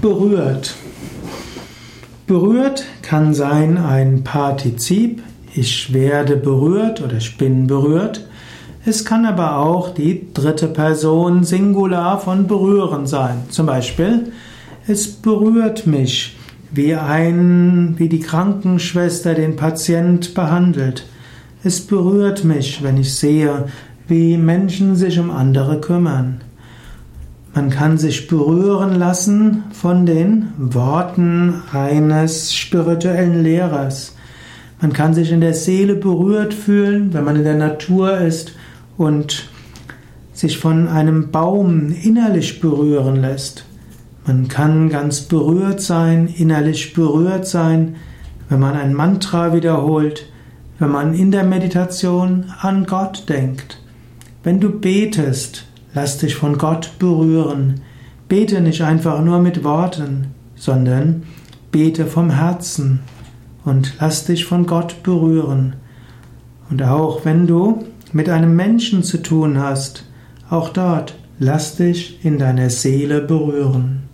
Berührt. Berührt kann sein ein Partizip, ich werde berührt oder ich bin berührt. Es kann aber auch die dritte Person Singular von berühren sein. Zum Beispiel, es berührt mich, wie ein, wie die Krankenschwester den Patient behandelt. Es berührt mich, wenn ich sehe, wie Menschen sich um andere kümmern. Man kann sich berühren lassen von den Worten eines spirituellen Lehrers. Man kann sich in der Seele berührt fühlen, wenn man in der Natur ist und sich von einem Baum innerlich berühren lässt. Man kann ganz berührt sein, innerlich berührt sein, wenn man ein Mantra wiederholt, wenn man in der Meditation an Gott denkt. Wenn du betest, Lass dich von Gott berühren. Bete nicht einfach nur mit Worten, sondern bete vom Herzen und lass dich von Gott berühren. Und auch wenn du mit einem Menschen zu tun hast, auch dort lass dich in deiner Seele berühren.